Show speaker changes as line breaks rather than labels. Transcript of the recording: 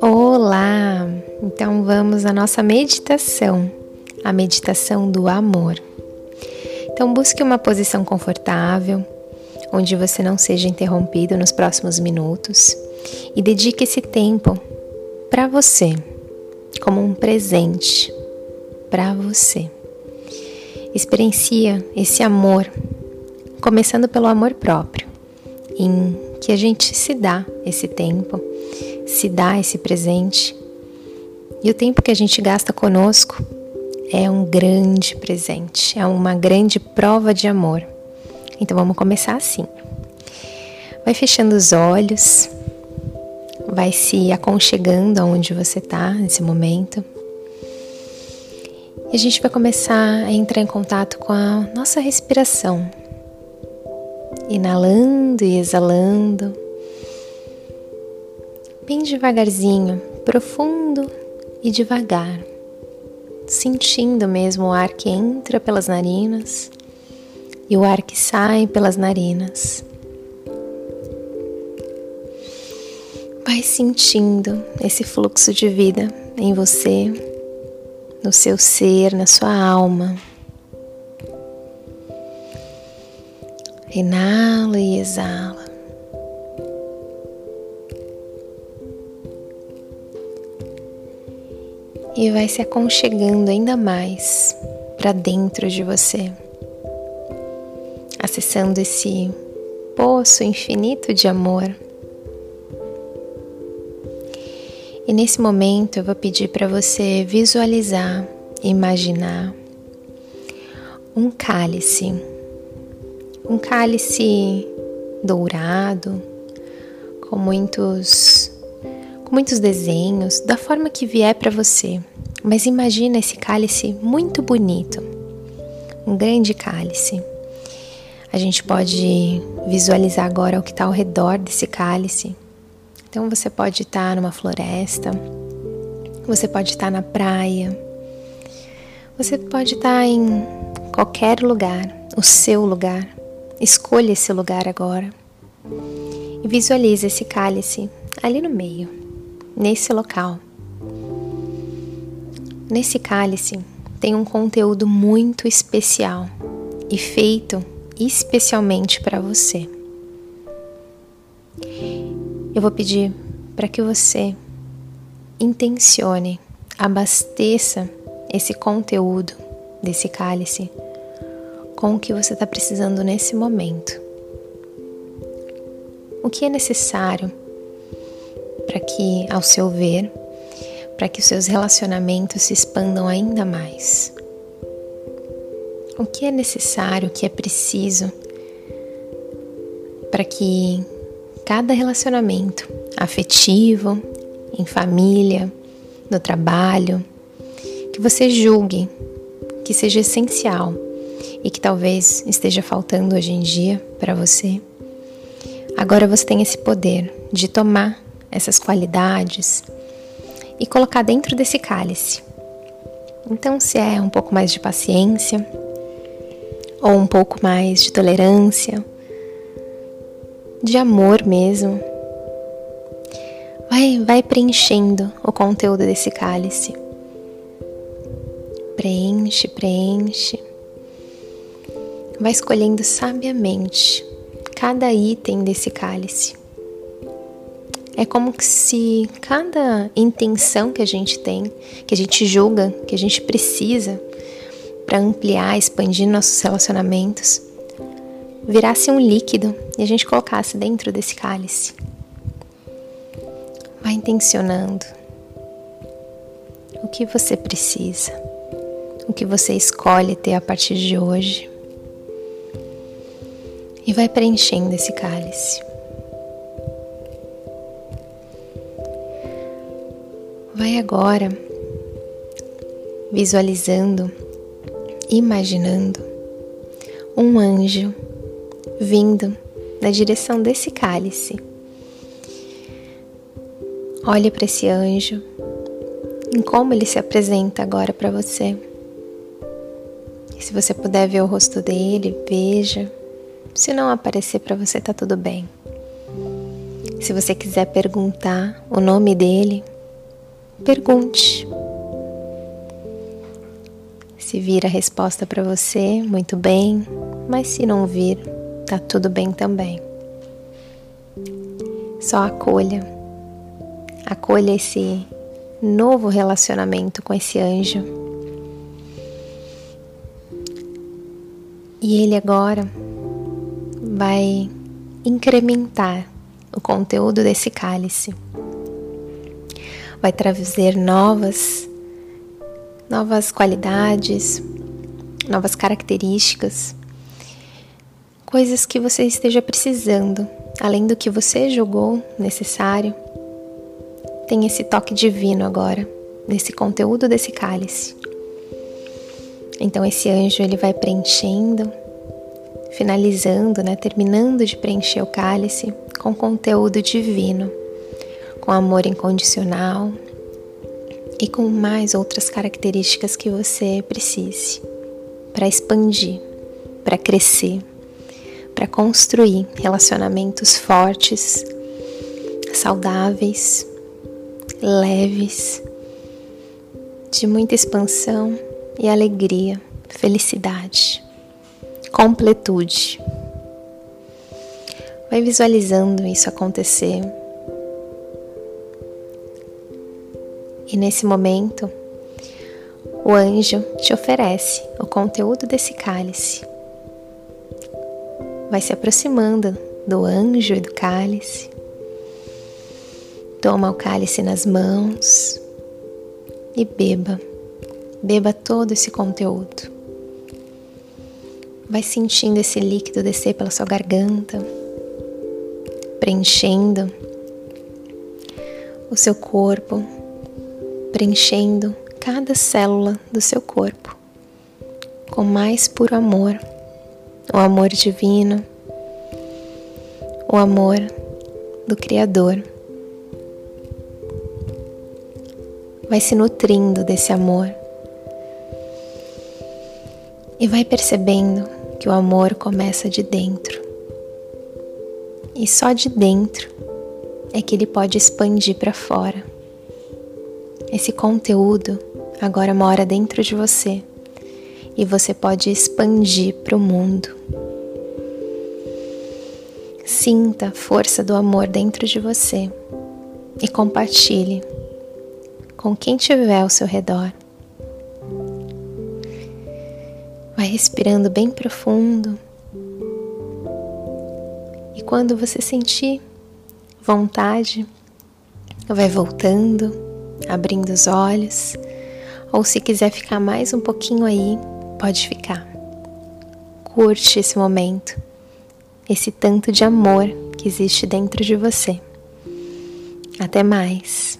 Olá! Então vamos à nossa meditação, a meditação do amor. Então busque uma posição confortável, onde você não seja interrompido nos próximos minutos e dedique esse tempo para você, como um presente para você. Experiencia esse amor, começando pelo amor próprio, em que a gente se dá esse tempo, se dá esse presente. E o tempo que a gente gasta conosco é um grande presente, é uma grande prova de amor. Então vamos começar assim. Vai fechando os olhos, vai se aconchegando aonde você está nesse momento. E a gente vai começar a entrar em contato com a nossa respiração, inalando e exalando, bem devagarzinho, profundo e devagar, sentindo mesmo o ar que entra pelas narinas e o ar que sai pelas narinas. Vai sentindo esse fluxo de vida em você no seu ser, na sua alma. Inala e exala. E vai se aconchegando ainda mais para dentro de você, acessando esse poço infinito de amor E nesse momento eu vou pedir para você visualizar, imaginar um cálice, um cálice dourado, com muitos com muitos desenhos, da forma que vier para você. Mas imagina esse cálice muito bonito. Um grande cálice. A gente pode visualizar agora o que está ao redor desse cálice. Então você pode estar numa floresta, você pode estar na praia, você pode estar em qualquer lugar, o seu lugar. Escolha esse lugar agora e visualize esse cálice ali no meio, nesse local. Nesse cálice tem um conteúdo muito especial e feito especialmente para você eu vou pedir para que você intencione, abasteça esse conteúdo desse cálice com o que você está precisando nesse momento. O que é necessário para que, ao seu ver, para que os seus relacionamentos se expandam ainda mais? O que é necessário, o que é preciso para que cada relacionamento afetivo, em família, no trabalho, que você julgue que seja essencial e que talvez esteja faltando hoje em dia para você. Agora você tem esse poder de tomar essas qualidades e colocar dentro desse cálice. Então, se é um pouco mais de paciência, ou um pouco mais de tolerância, de amor mesmo. Vai, vai preenchendo o conteúdo desse cálice. Preenche, preenche. Vai escolhendo sabiamente cada item desse cálice. É como se cada intenção que a gente tem, que a gente julga, que a gente precisa para ampliar, expandir nossos relacionamentos, virasse um líquido e a gente colocasse dentro desse cálice. Vai intencionando o que você precisa, o que você escolhe ter a partir de hoje. E vai preenchendo esse cálice. Vai agora visualizando, imaginando um anjo vindo na direção desse cálice. Olhe para esse anjo, em como ele se apresenta agora para você. E se você puder ver o rosto dele, veja. Se não aparecer para você, tá tudo bem. Se você quiser perguntar o nome dele, pergunte. Se vir a resposta para você, muito bem, mas se não vir, tá tudo bem também. Só acolha. Acolha esse novo relacionamento com esse anjo. E ele agora vai incrementar o conteúdo desse cálice. Vai trazer novas novas qualidades, novas características, coisas que você esteja precisando, além do que você julgou necessário. Tem esse toque divino agora, nesse conteúdo desse cálice. Então esse anjo ele vai preenchendo, finalizando, né, terminando de preencher o cálice com conteúdo divino, com amor incondicional e com mais outras características que você precise para expandir, para crescer, para construir relacionamentos fortes, saudáveis, leves, de muita expansão e alegria, felicidade, completude. Vai visualizando isso acontecer. E nesse momento, o anjo te oferece o conteúdo desse cálice. Vai se aproximando do anjo e do cálice. Toma o cálice nas mãos e beba. Beba todo esse conteúdo. Vai sentindo esse líquido descer pela sua garganta, preenchendo o seu corpo, preenchendo cada célula do seu corpo com mais puro amor, o amor divino, o amor do Criador. Vai se nutrindo desse amor e vai percebendo que o amor começa de dentro. E só de dentro é que ele pode expandir para fora. Esse conteúdo agora mora dentro de você e você pode expandir para o mundo. Sinta a força do amor dentro de você e compartilhe com quem tiver ao seu redor. Vai respirando bem profundo. E quando você sentir vontade, vai voltando abrindo os olhos, ou se quiser ficar mais um pouquinho aí, pode ficar. Curte esse momento, esse tanto de amor que existe dentro de você. Até mais.